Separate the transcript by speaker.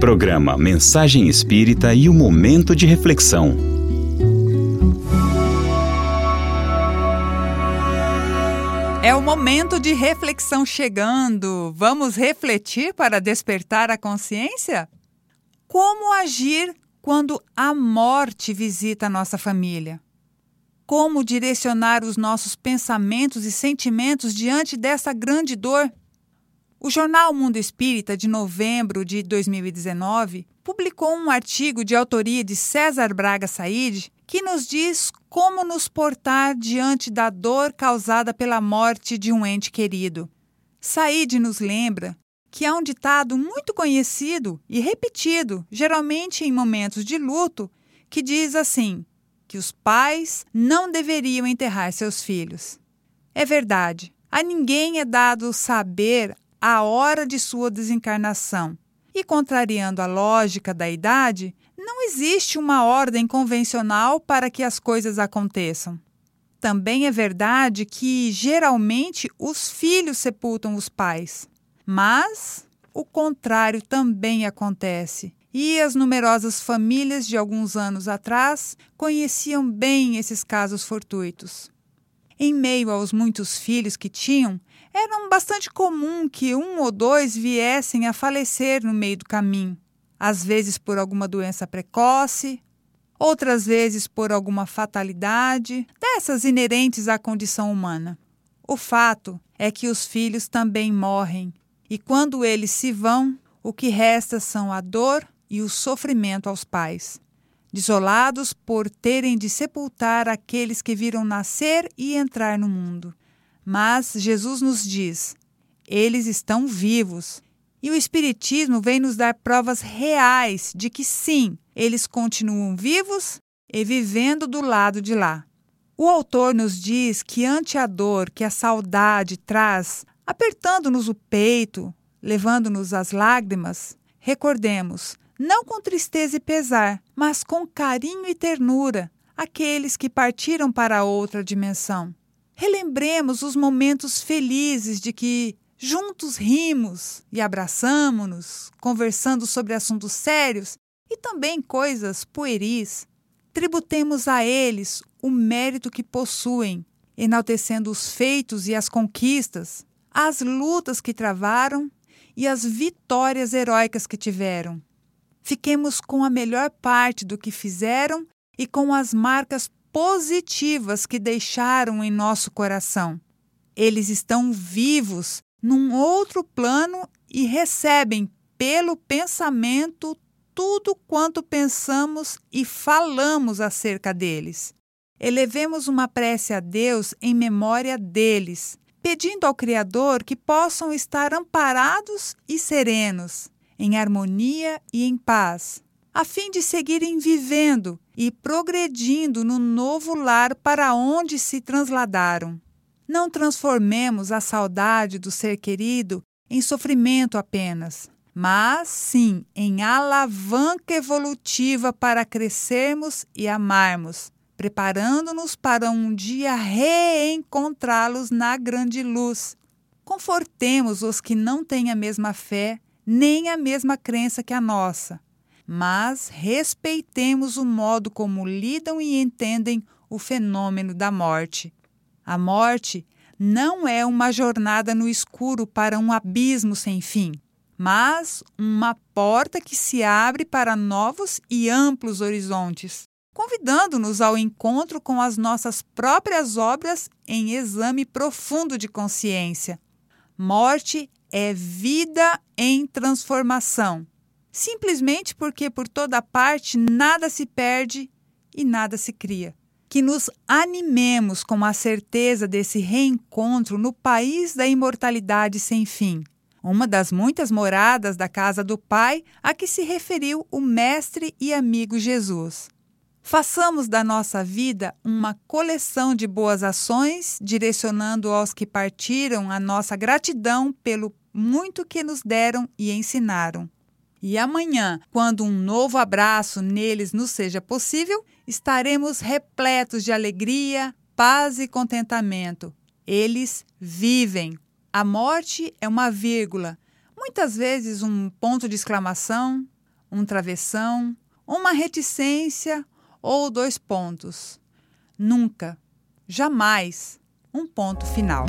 Speaker 1: Programa Mensagem Espírita e o Momento de Reflexão.
Speaker 2: É o momento de reflexão chegando. Vamos refletir para despertar a consciência? Como agir quando a morte visita a nossa família? Como direcionar os nossos pensamentos e sentimentos diante dessa grande dor? O jornal Mundo Espírita, de novembro de 2019, publicou um artigo de autoria de César Braga Said que nos diz como nos portar diante da dor causada pela morte de um ente querido. Said nos lembra que há um ditado muito conhecido e repetido, geralmente em momentos de luto, que diz assim: que os pais não deveriam enterrar seus filhos. É verdade, a ninguém é dado saber a hora de sua desencarnação. E contrariando a lógica da idade, não existe uma ordem convencional para que as coisas aconteçam. Também é verdade que, geralmente, os filhos sepultam os pais. Mas o contrário também acontece. E as numerosas famílias de alguns anos atrás conheciam bem esses casos fortuitos. Em meio aos muitos filhos que tinham, era bastante comum que um ou dois viessem a falecer no meio do caminho, às vezes por alguma doença precoce, outras vezes por alguma fatalidade, dessas inerentes à condição humana. O fato é que os filhos também morrem, e quando eles se vão, o que resta são a dor e o sofrimento aos pais, desolados por terem de sepultar aqueles que viram nascer e entrar no mundo. Mas Jesus nos diz: eles estão vivos. E o Espiritismo vem nos dar provas reais de que sim, eles continuam vivos e vivendo do lado de lá. O autor nos diz que, ante a dor que a saudade traz, apertando-nos o peito, levando-nos às lágrimas, recordemos, não com tristeza e pesar, mas com carinho e ternura, aqueles que partiram para outra dimensão. Relembremos os momentos felizes de que juntos rimos e abraçamos-nos, conversando sobre assuntos sérios e também coisas pueris. Tributemos a eles o mérito que possuem, enaltecendo os feitos e as conquistas, as lutas que travaram e as vitórias heróicas que tiveram. Fiquemos com a melhor parte do que fizeram e com as marcas positivas que deixaram em nosso coração. Eles estão vivos num outro plano e recebem pelo pensamento tudo quanto pensamos e falamos acerca deles. Elevemos uma prece a Deus em memória deles, pedindo ao Criador que possam estar amparados e serenos, em harmonia e em paz, a fim de seguirem vivendo e progredindo no novo lar para onde se transladaram. Não transformemos a saudade do ser querido em sofrimento apenas, mas sim em alavanca evolutiva para crescermos e amarmos, preparando-nos para um dia reencontrá-los na grande luz. Confortemos os que não têm a mesma fé nem a mesma crença que a nossa mas respeitemos o modo como lidam e entendem o fenômeno da morte. A morte não é uma jornada no escuro para um abismo sem fim, mas uma porta que se abre para novos e amplos horizontes, convidando-nos ao encontro com as nossas próprias obras em exame profundo de consciência. Morte é vida em transformação simplesmente porque por toda parte nada se perde e nada se cria. Que nos animemos com a certeza desse reencontro no país da imortalidade sem fim, uma das muitas moradas da casa do Pai a que se referiu o Mestre e amigo Jesus. Façamos da nossa vida uma coleção de boas ações, direcionando aos que partiram a nossa gratidão pelo muito que nos deram e ensinaram. E amanhã, quando um novo abraço neles nos seja possível, estaremos repletos de alegria, paz e contentamento. Eles vivem. A morte é uma vírgula, muitas vezes um ponto de exclamação, um travessão, uma reticência ou dois pontos. Nunca, jamais, um ponto final.